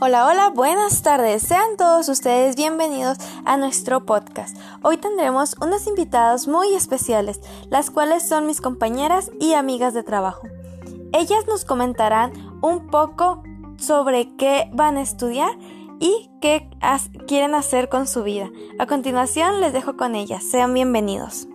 Hola, hola, buenas tardes. Sean todos ustedes bienvenidos a nuestro podcast. Hoy tendremos unas invitadas muy especiales, las cuales son mis compañeras y amigas de trabajo. Ellas nos comentarán un poco sobre qué van a estudiar y qué quieren hacer con su vida. A continuación les dejo con ellas. Sean bienvenidos.